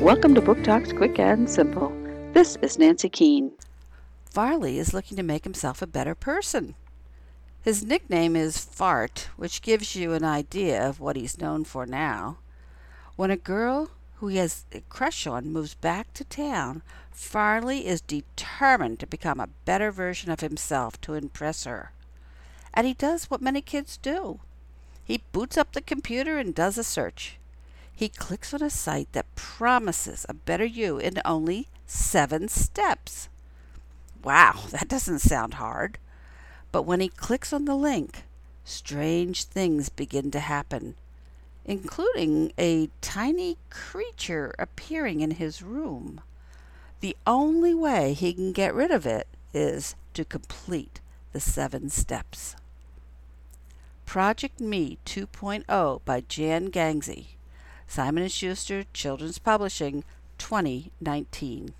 Welcome to Book Talks Quick and Simple. This is Nancy Keane. Farley is looking to make himself a better person. His nickname is Fart, which gives you an idea of what he's known for now. When a girl who he has a crush on moves back to town, Farley is determined to become a better version of himself to impress her. And he does what many kids do he boots up the computer and does a search. He clicks on a site that promises a better you in only seven steps. Wow, that doesn't sound hard. But when he clicks on the link, strange things begin to happen, including a tiny creature appearing in his room. The only way he can get rid of it is to complete the seven steps. Project Me 2.0 by Jan Gangsei. Simon & Schuster Children's Publishing 2019.